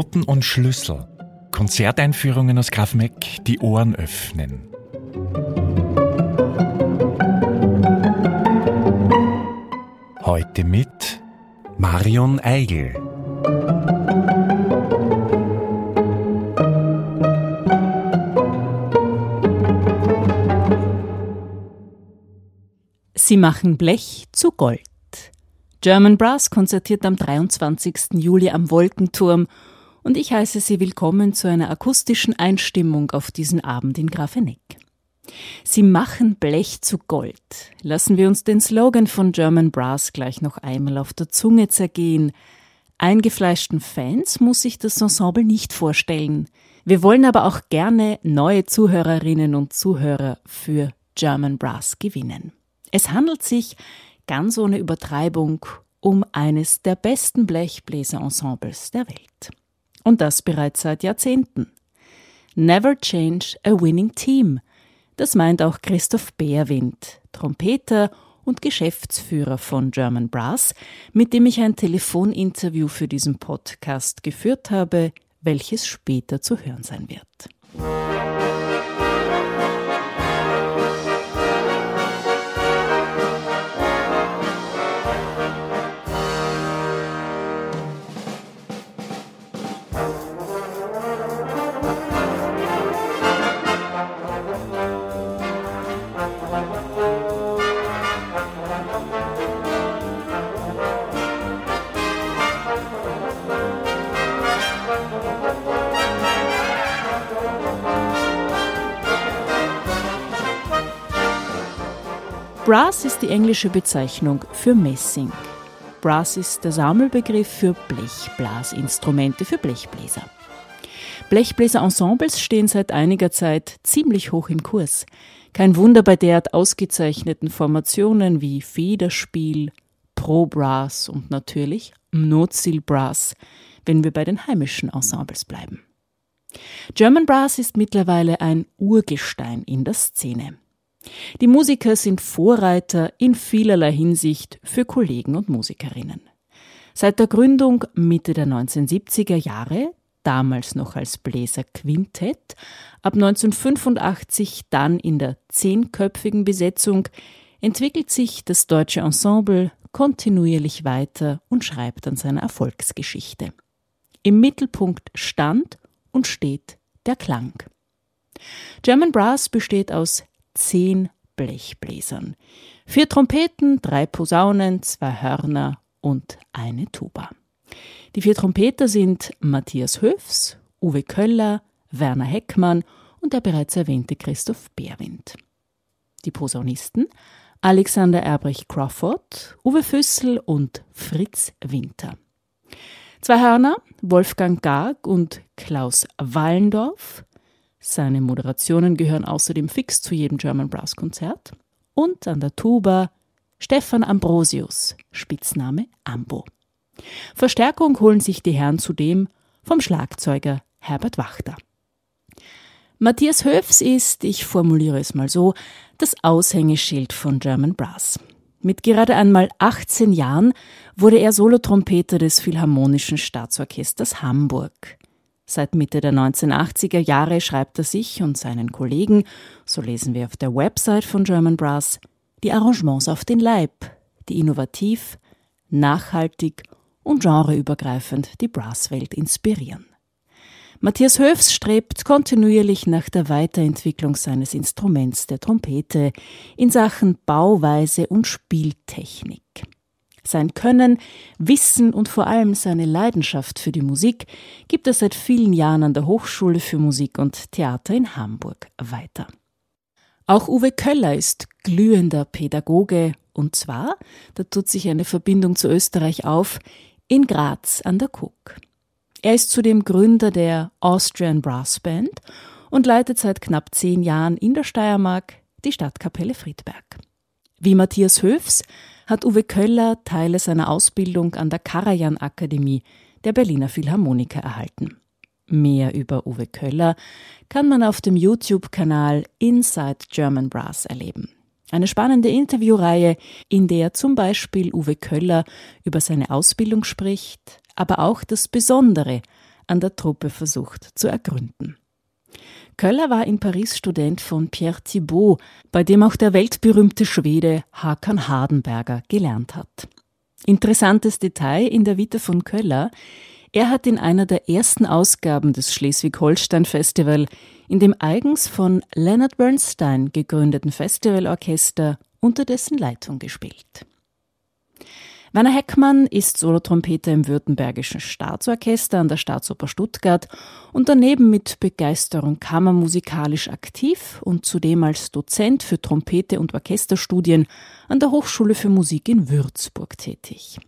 Noten und Schlüssel. Konzerteinführungen aus Graf Meck, die Ohren öffnen. Heute mit Marion Eigel. Sie machen Blech zu Gold. German Brass konzertiert am 23. Juli am Wolkenturm und ich heiße Sie willkommen zu einer akustischen Einstimmung auf diesen Abend in Grafeneck. Sie machen Blech zu Gold. Lassen wir uns den Slogan von German Brass gleich noch einmal auf der Zunge zergehen. Eingefleischten Fans muss sich das Ensemble nicht vorstellen. Wir wollen aber auch gerne neue Zuhörerinnen und Zuhörer für German Brass gewinnen. Es handelt sich ganz ohne Übertreibung um eines der besten Blechbläserensembles der Welt. Und das bereits seit Jahrzehnten. Never change a winning team. Das meint auch Christoph Beerwind, Trompeter und Geschäftsführer von German Brass, mit dem ich ein Telefoninterview für diesen Podcast geführt habe, welches später zu hören sein wird. Brass ist die englische Bezeichnung für Messing. Brass ist der Sammelbegriff für Blechblasinstrumente, für Blechbläser. Blechbläserensembles stehen seit einiger Zeit ziemlich hoch im Kurs. Kein Wunder bei derart ausgezeichneten Formationen wie Federspiel, Pro Brass und natürlich Notziel Brass, wenn wir bei den heimischen Ensembles bleiben. German Brass ist mittlerweile ein Urgestein in der Szene. Die Musiker sind Vorreiter in vielerlei Hinsicht für Kollegen und Musikerinnen. Seit der Gründung Mitte der 1970er Jahre, damals noch als Bläser Quintett, ab 1985 dann in der zehnköpfigen Besetzung, entwickelt sich das deutsche Ensemble kontinuierlich weiter und schreibt an seiner Erfolgsgeschichte. Im Mittelpunkt stand und steht der Klang. German Brass besteht aus zehn Blechbläsern. Vier Trompeten, drei Posaunen, zwei Hörner und eine Tuba. Die vier Trompeter sind Matthias Höfs, Uwe Köller, Werner Heckmann und der bereits erwähnte Christoph Beerwind. Die Posaunisten Alexander Erbrecht Crawford, Uwe Füssel und Fritz Winter. Zwei Hörner, Wolfgang Garg und Klaus Wallendorf, seine Moderationen gehören außerdem fix zu jedem German Brass Konzert. Und an der Tuba Stefan Ambrosius, Spitzname Ambo. Verstärkung holen sich die Herren zudem vom Schlagzeuger Herbert Wachter. Matthias Höfs ist, ich formuliere es mal so, das Aushängeschild von German Brass. Mit gerade einmal 18 Jahren wurde er Solotrompeter des Philharmonischen Staatsorchesters Hamburg. Seit Mitte der 1980er Jahre schreibt er sich und seinen Kollegen, so lesen wir auf der Website von German Brass, die Arrangements auf den Leib, die innovativ, nachhaltig und genreübergreifend die Brasswelt inspirieren. Matthias Höfs strebt kontinuierlich nach der Weiterentwicklung seines Instruments der Trompete in Sachen Bauweise und Spieltechnik. Sein Können, Wissen und vor allem seine Leidenschaft für die Musik gibt er seit vielen Jahren an der Hochschule für Musik und Theater in Hamburg weiter. Auch Uwe Köller ist glühender Pädagoge und zwar, da tut sich eine Verbindung zu Österreich auf, in Graz an der Cook. Er ist zudem Gründer der Austrian Brass Band und leitet seit knapp zehn Jahren in der Steiermark die Stadtkapelle Friedberg. Wie Matthias Höfs hat Uwe Köller Teile seiner Ausbildung an der Karajan Akademie der Berliner Philharmoniker erhalten. Mehr über Uwe Köller kann man auf dem YouTube-Kanal Inside German Brass erleben. Eine spannende Interviewreihe, in der zum Beispiel Uwe Köller über seine Ausbildung spricht, aber auch das Besondere an der Truppe versucht zu ergründen. Köller war in Paris Student von Pierre Thibault, bei dem auch der weltberühmte Schwede Hakan Hardenberger gelernt hat. Interessantes Detail in der Vita von Köller, er hat in einer der ersten Ausgaben des Schleswig-Holstein-Festival in dem eigens von Leonard Bernstein gegründeten Festivalorchester unter dessen Leitung gespielt. Werner Heckmann ist Solotrompeter im Württembergischen Staatsorchester an der Staatsoper Stuttgart und daneben mit Begeisterung kammermusikalisch aktiv und zudem als Dozent für Trompete und Orchesterstudien an der Hochschule für Musik in Würzburg tätig.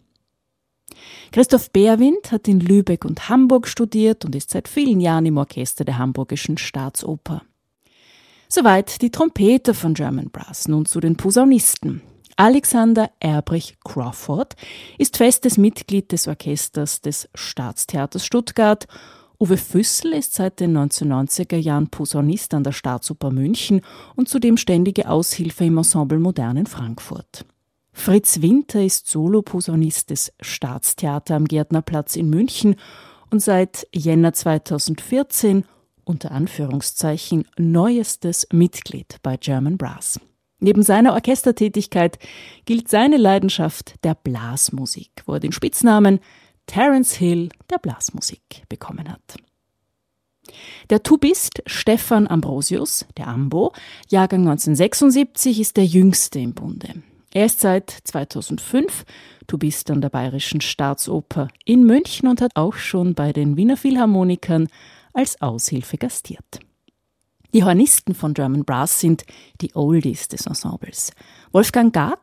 Christoph Beerwind hat in Lübeck und Hamburg studiert und ist seit vielen Jahren im Orchester der Hamburgischen Staatsoper. Soweit die Trompeter von German Brass, nun zu den Posaunisten. Alexander Erbrich Crawford ist festes Mitglied des Orchesters des Staatstheaters Stuttgart. Uwe Füssel ist seit den 1990er Jahren Posaunist an der Staatsoper München und zudem ständige Aushilfe im Ensemble Modern in Frankfurt. Fritz Winter ist Soloposaunist des Staatstheater am Gärtnerplatz in München und seit Jänner 2014 unter Anführungszeichen neuestes Mitglied bei German Brass. Neben seiner Orchestertätigkeit gilt seine Leidenschaft der Blasmusik, wo er den Spitznamen Terence Hill der Blasmusik bekommen hat. Der Tubist Stefan Ambrosius, der Ambo, Jahrgang 1976, ist der jüngste im Bunde. Er ist seit 2005 Tubist an der Bayerischen Staatsoper in München und hat auch schon bei den Wiener Philharmonikern als Aushilfe gastiert. Die Hornisten von German Brass sind die Oldies des Ensembles. Wolfgang Gag,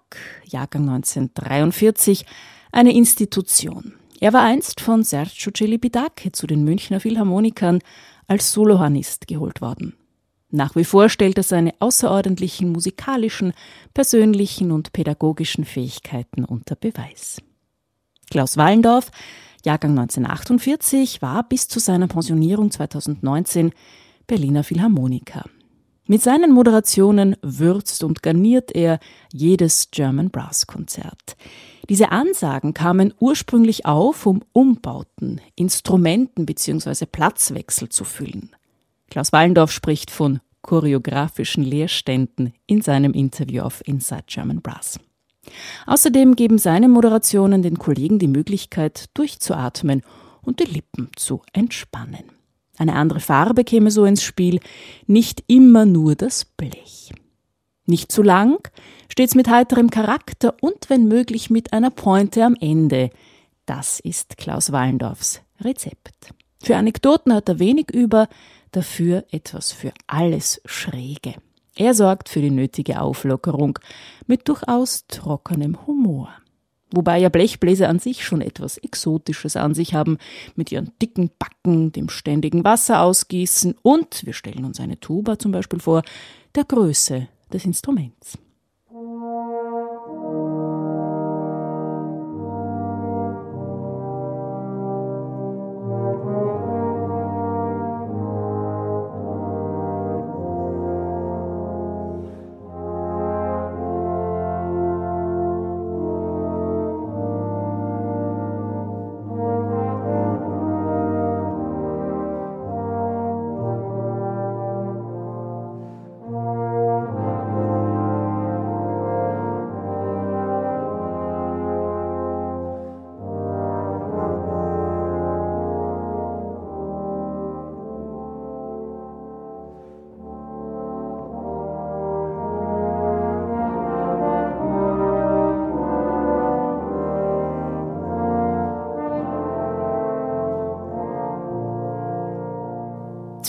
Jahrgang 1943, eine Institution. Er war einst von Sergio Celibidache zu den Münchner Philharmonikern als Solohornist geholt worden. Nach wie vor stellt er seine außerordentlichen musikalischen, persönlichen und pädagogischen Fähigkeiten unter Beweis. Klaus Wallendorf, Jahrgang 1948, war bis zu seiner Pensionierung 2019 Berliner Philharmoniker. Mit seinen Moderationen würzt und garniert er jedes German Brass Konzert. Diese Ansagen kamen ursprünglich auf, um Umbauten, Instrumenten bzw. Platzwechsel zu füllen. Klaus Wallendorf spricht von choreografischen Lehrständen in seinem Interview auf Inside German Brass. Außerdem geben seine Moderationen den Kollegen die Möglichkeit, durchzuatmen und die Lippen zu entspannen. Eine andere Farbe käme so ins Spiel, nicht immer nur das Blech. Nicht zu lang, stets mit heiterem Charakter und wenn möglich mit einer Pointe am Ende. Das ist Klaus Wallendorfs Rezept. Für Anekdoten hat er wenig über, dafür etwas für alles Schräge. Er sorgt für die nötige Auflockerung mit durchaus trockenem Humor. Wobei ja Blechbläser an sich schon etwas Exotisches an sich haben, mit ihren dicken Backen, dem ständigen Wasser ausgießen und, wir stellen uns eine Tuba zum Beispiel vor, der Größe des Instruments.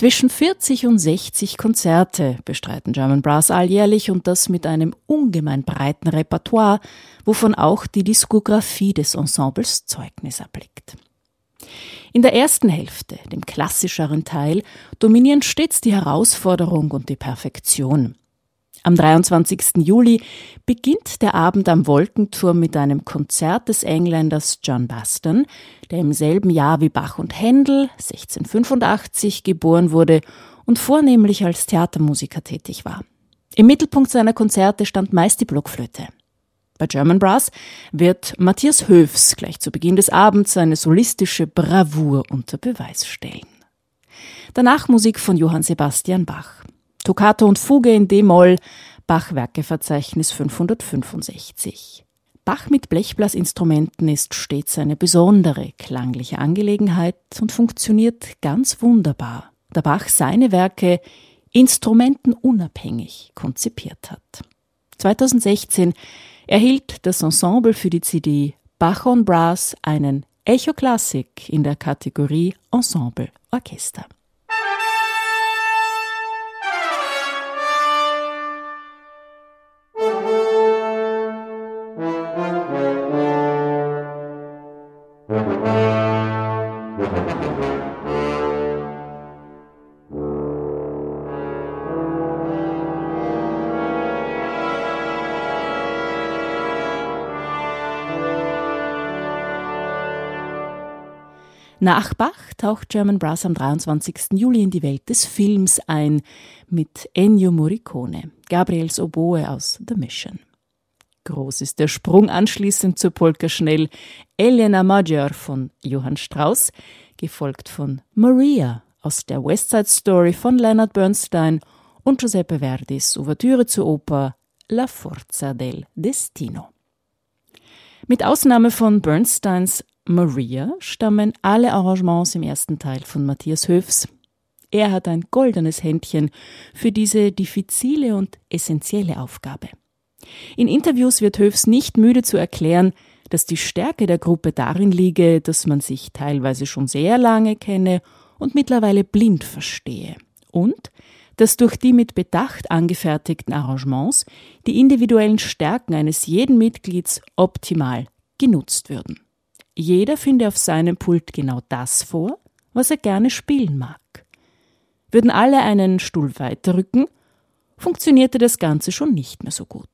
Zwischen 40 und 60 Konzerte bestreiten German Brass alljährlich und das mit einem ungemein breiten Repertoire, wovon auch die Diskografie des Ensembles Zeugnis erblickt. In der ersten Hälfte, dem klassischeren Teil, dominieren stets die Herausforderung und die Perfektion. Am 23. Juli beginnt der Abend am Wolkenturm mit einem Konzert des Engländers John Baston, der im selben Jahr wie Bach und Händel 1685 geboren wurde und vornehmlich als Theatermusiker tätig war. Im Mittelpunkt seiner Konzerte stand meist die Blockflöte. Bei German Brass wird Matthias Höfs gleich zu Beginn des Abends seine solistische Bravour unter Beweis stellen. Danach Musik von Johann Sebastian Bach. Toccata und Fuge in D-Moll, Bach-Werkeverzeichnis 565. Bach mit Blechblasinstrumenten ist stets eine besondere klangliche Angelegenheit und funktioniert ganz wunderbar, da Bach seine Werke instrumentenunabhängig konzipiert hat. 2016 erhielt das Ensemble für die CD Bach on Brass einen Echo Classic in der Kategorie Ensemble Orchester. Nach Bach taucht German Brass am 23. Juli in die Welt des Films ein mit Ennio Morricone, Gabriels Oboe aus The Mission. Groß ist der Sprung anschließend zur Polka schnell Elena Major von Johann Strauss, gefolgt von Maria aus der West Side Story von Leonard Bernstein und Giuseppe Verdis Ouvertüre zur Oper La Forza del Destino. Mit Ausnahme von Bernsteins Maria stammen alle Arrangements im ersten Teil von Matthias Höfs. Er hat ein goldenes Händchen für diese diffizile und essentielle Aufgabe. In Interviews wird Höfs nicht müde zu erklären, dass die Stärke der Gruppe darin liege, dass man sich teilweise schon sehr lange kenne und mittlerweile blind verstehe. Und dass durch die mit Bedacht angefertigten Arrangements die individuellen Stärken eines jeden Mitglieds optimal genutzt würden. Jeder finde auf seinem Pult genau das vor, was er gerne spielen mag. Würden alle einen Stuhl weiterrücken, funktionierte das Ganze schon nicht mehr so gut.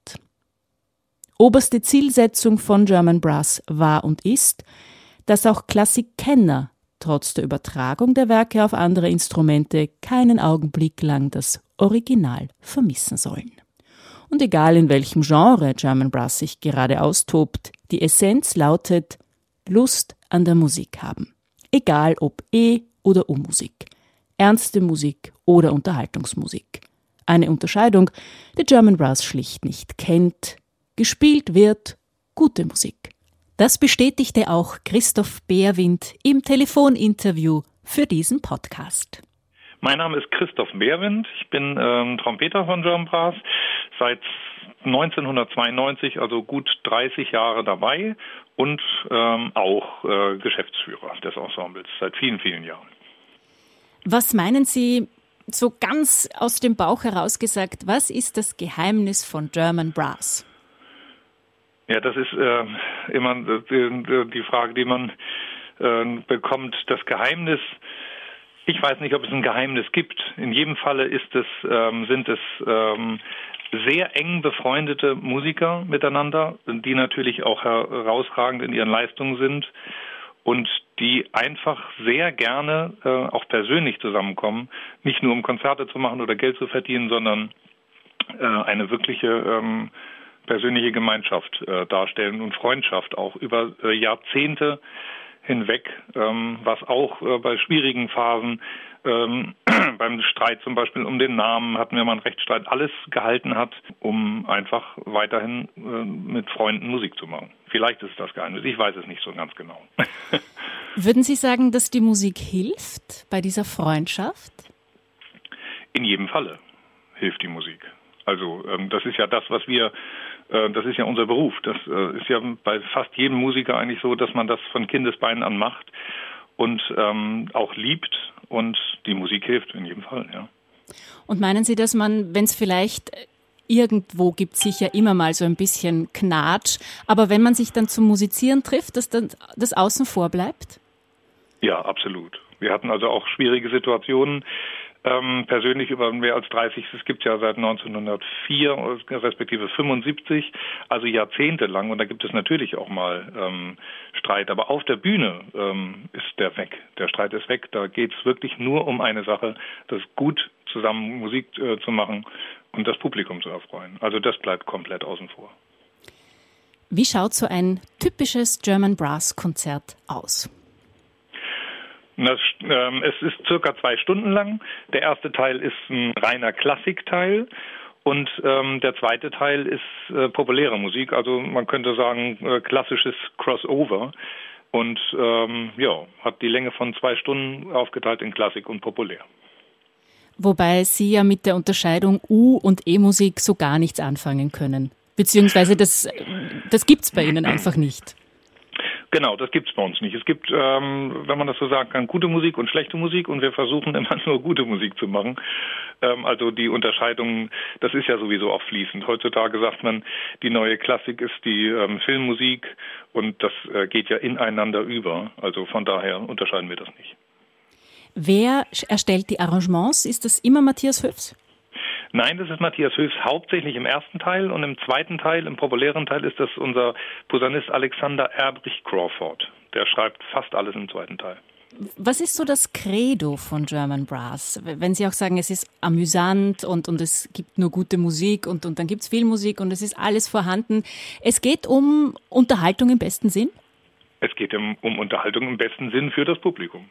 Oberste Zielsetzung von German Brass war und ist, dass auch Klassikkenner trotz der Übertragung der Werke auf andere Instrumente keinen Augenblick lang das Original vermissen sollen. Und egal in welchem Genre German Brass sich gerade austobt, die Essenz lautet Lust an der Musik haben. Egal ob E- oder U-Musik, ernste Musik oder Unterhaltungsmusik. Eine Unterscheidung, die German Brass schlicht nicht kennt. Gespielt wird gute Musik. Das bestätigte auch Christoph Beerwind im Telefoninterview für diesen Podcast. Mein Name ist Christoph Beerwind. Ich bin ähm, Trompeter von German Brass seit 1992, also gut 30 Jahre dabei und ähm, auch äh, Geschäftsführer des Ensembles seit vielen, vielen Jahren. Was meinen Sie so ganz aus dem Bauch heraus gesagt, was ist das Geheimnis von German Brass? Ja, das ist äh, immer die, die, Frage, die man äh, bekommt. Das Geheimnis, ich weiß nicht, ob es ein Geheimnis gibt. In jedem Falle ist es, ähm, sind es ähm, sehr eng befreundete Musiker miteinander, die natürlich auch herausragend in ihren Leistungen sind und die einfach sehr gerne äh, auch persönlich zusammenkommen, nicht nur um Konzerte zu machen oder Geld zu verdienen, sondern äh, eine wirkliche ähm, persönliche Gemeinschaft äh, darstellen und Freundschaft auch über äh, Jahrzehnte hinweg, ähm, was auch äh, bei schwierigen Phasen ähm, beim Streit zum Beispiel um den Namen hatten wir mal einen Rechtsstreit, alles gehalten hat, um einfach weiterhin äh, mit Freunden Musik zu machen. Vielleicht ist es das Geheimnis, ich weiß es nicht so ganz genau. Würden Sie sagen, dass die Musik hilft bei dieser Freundschaft? In jedem Falle hilft die Musik. Also ähm, das ist ja das, was wir das ist ja unser Beruf. Das äh, ist ja bei fast jedem Musiker eigentlich so, dass man das von Kindesbeinen an macht und ähm, auch liebt und die Musik hilft in jedem Fall, ja. Und meinen Sie, dass man, wenn es vielleicht irgendwo gibt sicher immer mal so ein bisschen Knatsch, aber wenn man sich dann zum Musizieren trifft, dass dann das außen vor bleibt? Ja, absolut. Wir hatten also auch schwierige Situationen ähm, persönlich über mehr als 30, es gibt ja seit 1904 respektive 75, also jahrzehntelang und da gibt es natürlich auch mal ähm, Streit, aber auf der Bühne ähm, ist der weg, der Streit ist weg, da geht es wirklich nur um eine Sache, das gut zusammen Musik äh, zu machen und das Publikum zu erfreuen. Also das bleibt komplett außen vor. Wie schaut so ein typisches German Brass Konzert aus? Das, ähm, es ist circa zwei Stunden lang. Der erste Teil ist ein reiner Klassikteil. Und ähm, der zweite Teil ist äh, populäre Musik, also man könnte sagen äh, klassisches Crossover. Und ähm, ja, hat die Länge von zwei Stunden aufgeteilt in Klassik und populär. Wobei Sie ja mit der Unterscheidung U- und E-Musik so gar nichts anfangen können. Beziehungsweise das, das gibt es bei Ihnen einfach nicht. Genau, das gibt es bei uns nicht. Es gibt, ähm, wenn man das so sagen kann, gute Musik und schlechte Musik und wir versuchen immer nur gute Musik zu machen. Ähm, also die Unterscheidung, das ist ja sowieso auch fließend. Heutzutage sagt man, die neue Klassik ist die ähm, Filmmusik und das äh, geht ja ineinander über. Also von daher unterscheiden wir das nicht. Wer erstellt die Arrangements? Ist das immer Matthias Höfs? Nein, das ist Matthias Höfs hauptsächlich im ersten Teil und im zweiten Teil, im populären Teil, ist das unser Posaunist Alexander Erbrich Crawford. Der schreibt fast alles im zweiten Teil. Was ist so das Credo von German Brass? Wenn Sie auch sagen, es ist amüsant und, und es gibt nur gute Musik und, und dann gibt es viel Musik und es ist alles vorhanden. Es geht um Unterhaltung im besten Sinn? Es geht um, um, Unterhaltung im besten Sinn für das Publikum.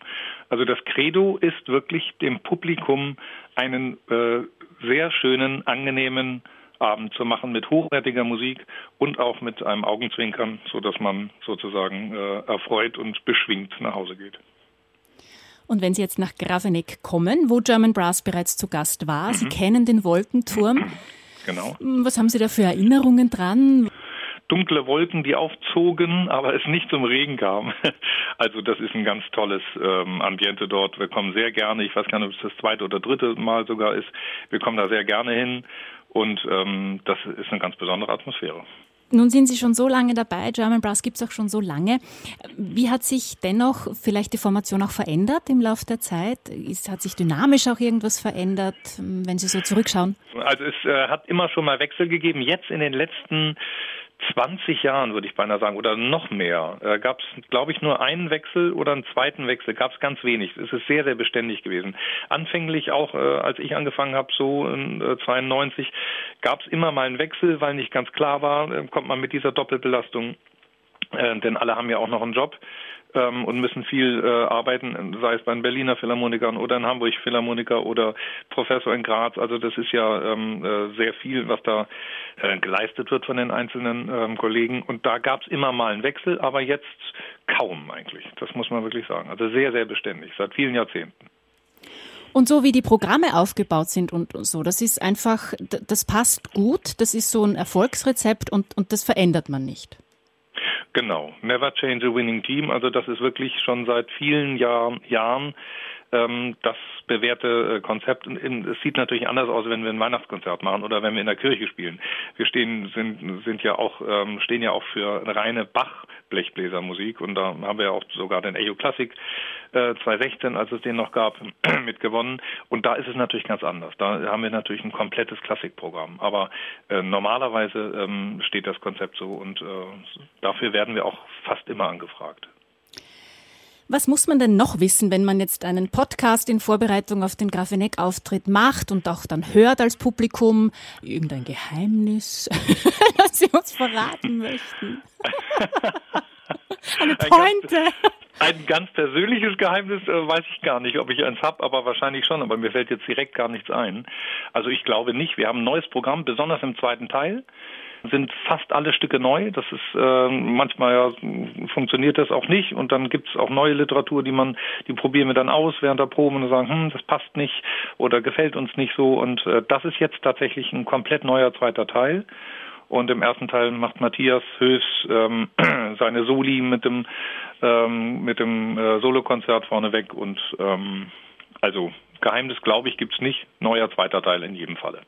Also das Credo ist wirklich dem Publikum einen äh, sehr schönen, angenehmen Abend zu machen mit hochwertiger Musik und auch mit einem Augenzwinkern, so dass man sozusagen äh, erfreut und beschwingt nach Hause geht. Und wenn Sie jetzt nach Graveneck kommen, wo German Brass bereits zu Gast war, mhm. Sie kennen den Wolkenturm. Genau. Was haben Sie da für Erinnerungen dran? Dunkle Wolken, die aufzogen, aber es nicht zum Regen kam. Also das ist ein ganz tolles ähm, Ambiente dort. Wir kommen sehr gerne, ich weiß gar nicht, ob es das zweite oder dritte Mal sogar ist, wir kommen da sehr gerne hin und ähm, das ist eine ganz besondere Atmosphäre. Nun sind Sie schon so lange dabei, German Brass gibt es auch schon so lange. Wie hat sich dennoch vielleicht die Formation auch verändert im Laufe der Zeit? Ist, hat sich dynamisch auch irgendwas verändert, wenn Sie so zurückschauen? Also es äh, hat immer schon mal Wechsel gegeben. Jetzt in den letzten 20 Jahren, würde ich beinahe sagen, oder noch mehr, äh, gab es, glaube ich, nur einen Wechsel oder einen zweiten Wechsel, gab es ganz wenig. Es ist sehr, sehr beständig gewesen. Anfänglich auch, äh, als ich angefangen habe, so in äh, 92, gab es immer mal einen Wechsel, weil nicht ganz klar war, äh, kommt man mit dieser Doppelbelastung, äh, denn alle haben ja auch noch einen Job ähm, und müssen viel äh, arbeiten, sei es bei den Berliner Philharmonikern oder in Hamburg Philharmoniker oder Professor in Graz. Also das ist ja ähm, äh, sehr viel, was da äh, geleistet wird von den einzelnen ähm, Kollegen. Und da gab es immer mal einen Wechsel, aber jetzt kaum eigentlich. Das muss man wirklich sagen. Also sehr, sehr beständig, seit vielen Jahrzehnten. Und so wie die Programme aufgebaut sind und so, das ist einfach, das passt gut, das ist so ein Erfolgsrezept und, und das verändert man nicht. Genau, Never Change a Winning Team. Also das ist wirklich schon seit vielen Jahr, Jahren das bewährte äh, Konzept. Es sieht natürlich anders aus, wenn wir ein Weihnachtskonzert machen oder wenn wir in der Kirche spielen. Wir stehen, sind, sind ja auch, ähm, stehen ja auch für reine Bach-Blechbläsermusik und da haben wir ja auch sogar den Echo Classic äh, 2016, als es den noch gab, mitgewonnen. Und da ist es natürlich ganz anders. Da haben wir natürlich ein komplettes Klassikprogramm. Aber äh, normalerweise ähm, steht das Konzept so und äh, dafür werden wir auch fast immer angefragt. Was muss man denn noch wissen, wenn man jetzt einen Podcast in Vorbereitung auf den Grafeneck-Auftritt macht und auch dann hört als Publikum irgendein Geheimnis, das Sie uns verraten möchten? Eine Pointe. Ein ganz persönliches Geheimnis äh, weiß ich gar nicht, ob ich eins habe, aber wahrscheinlich schon. Aber mir fällt jetzt direkt gar nichts ein. Also ich glaube nicht. Wir haben ein neues Programm, besonders im zweiten Teil sind fast alle Stücke neu. Das ist äh, manchmal ja, funktioniert das auch nicht und dann gibt es auch neue Literatur, die man, die probieren wir dann aus während der Probe und sagen, hm, das passt nicht oder gefällt uns nicht so. Und äh, das ist jetzt tatsächlich ein komplett neuer zweiter Teil. Und im ersten Teil macht Matthias Höfs ähm, seine Soli mit dem ähm, mit dem äh, Solokonzert vorneweg und ähm, also Geheimnis, glaube ich, gibt's nicht. Neuer zweiter Teil in jedem Falle.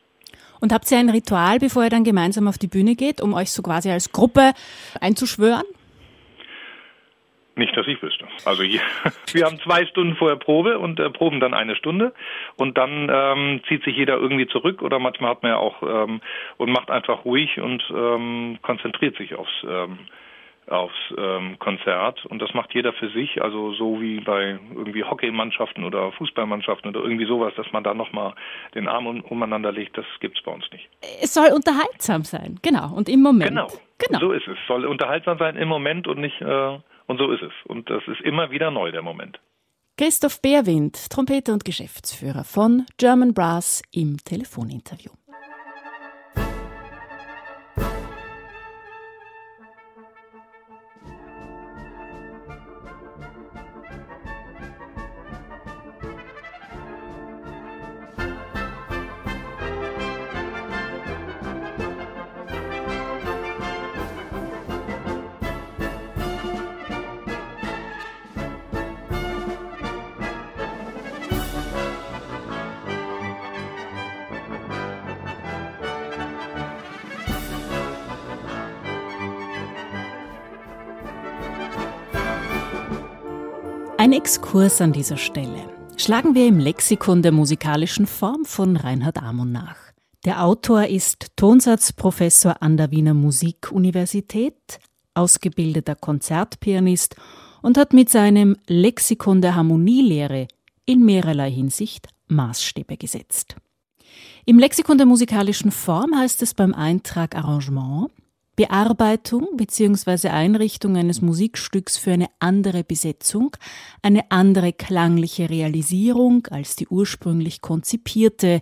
Und habt ihr ein Ritual, bevor ihr dann gemeinsam auf die Bühne geht, um euch so quasi als Gruppe einzuschwören? Nicht, dass ich wüsste. Also hier, wir haben zwei Stunden vorher Probe und äh, proben dann eine Stunde und dann ähm, zieht sich jeder irgendwie zurück oder manchmal hat man ja auch ähm, und macht einfach ruhig und ähm, konzentriert sich aufs ähm, aufs ähm, Konzert und das macht jeder für sich, also so wie bei irgendwie Hockeymannschaften oder Fußballmannschaften oder irgendwie sowas, dass man da nochmal den Arm um, umeinander legt, das gibt's bei uns nicht. Es soll unterhaltsam sein, genau. Und im Moment. Genau. Genau. So ist es. Soll unterhaltsam sein im Moment und nicht, äh, und so ist es. Und das ist immer wieder neu, der Moment. Christoph Beerwind, Trompeter und Geschäftsführer von German Brass im Telefoninterview. Ein Exkurs an dieser Stelle. Schlagen wir im Lexikon der musikalischen Form von Reinhard Amon nach. Der Autor ist Tonsatzprofessor an der Wiener Musikuniversität, ausgebildeter Konzertpianist und hat mit seinem Lexikon der Harmonielehre in mehrerlei Hinsicht Maßstäbe gesetzt. Im Lexikon der musikalischen Form heißt es beim Eintrag Arrangement, Bearbeitung bzw. Einrichtung eines Musikstücks für eine andere Besetzung, eine andere klangliche Realisierung als die ursprünglich konzipierte.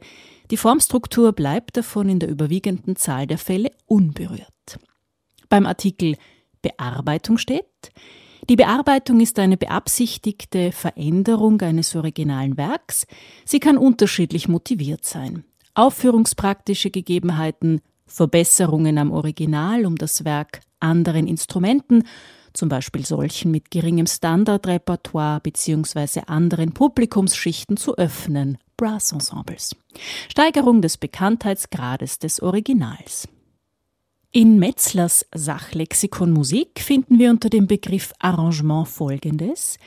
Die Formstruktur bleibt davon in der überwiegenden Zahl der Fälle unberührt. Beim Artikel Bearbeitung steht, die Bearbeitung ist eine beabsichtigte Veränderung eines originalen Werks. Sie kann unterschiedlich motiviert sein. Aufführungspraktische Gegebenheiten, Verbesserungen am Original, um das Werk anderen Instrumenten, zum Beispiel solchen mit geringem Standardrepertoire bzw. anderen Publikumsschichten zu öffnen, Brassensembles. Steigerung des Bekanntheitsgrades des Originals. In Metzlers Sachlexikon Musik finden wir unter dem Begriff Arrangement folgendes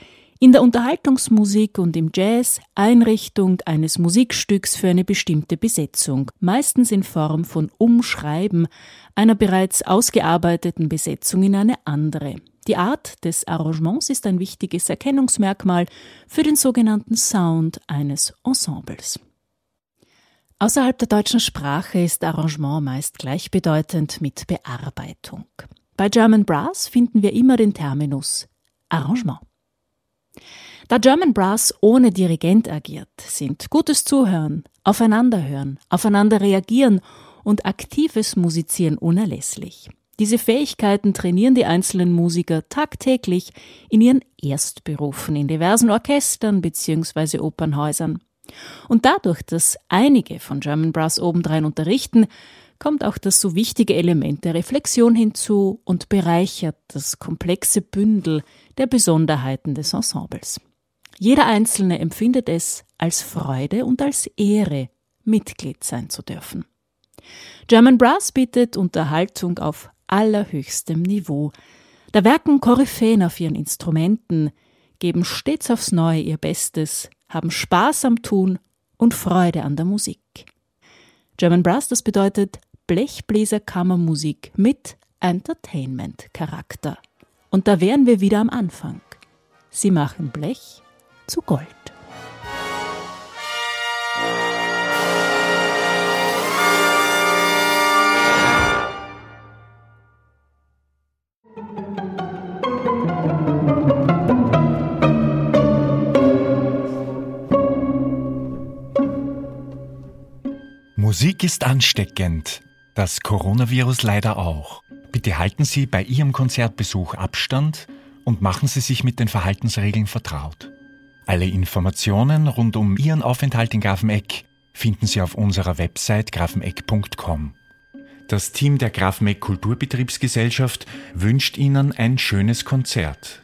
in der Unterhaltungsmusik und im Jazz Einrichtung eines Musikstücks für eine bestimmte Besetzung, meistens in Form von Umschreiben einer bereits ausgearbeiteten Besetzung in eine andere. Die Art des Arrangements ist ein wichtiges Erkennungsmerkmal für den sogenannten Sound eines Ensembles. Außerhalb der deutschen Sprache ist Arrangement meist gleichbedeutend mit Bearbeitung. Bei German Brass finden wir immer den Terminus Arrangement. Da German Brass ohne Dirigent agiert, sind gutes Zuhören, Aufeinanderhören, aufeinander reagieren und aktives Musizieren unerlässlich. Diese Fähigkeiten trainieren die einzelnen Musiker tagtäglich in ihren Erstberufen in diversen Orchestern bzw. Opernhäusern. Und dadurch, dass einige von German Brass obendrein unterrichten, kommt auch das so wichtige Element der Reflexion hinzu und bereichert das komplexe Bündel der Besonderheiten des Ensembles. Jeder Einzelne empfindet es als Freude und als Ehre, Mitglied sein zu dürfen. German Brass bietet Unterhaltung auf allerhöchstem Niveau. Da werken Koryphäen auf ihren Instrumenten, geben stets aufs Neue ihr Bestes, haben Spaß am Tun und Freude an der Musik. German Brass, das bedeutet Blechbläserkammermusik mit Entertainment-Charakter. Und da wären wir wieder am Anfang. Sie machen Blech zu Gold. Ist ansteckend, das Coronavirus leider auch. Bitte halten Sie bei Ihrem Konzertbesuch Abstand und machen Sie sich mit den Verhaltensregeln vertraut. Alle Informationen rund um Ihren Aufenthalt in Grafeneck finden Sie auf unserer Website grafeneck.com. Das Team der Grafeneck Kulturbetriebsgesellschaft wünscht Ihnen ein schönes Konzert.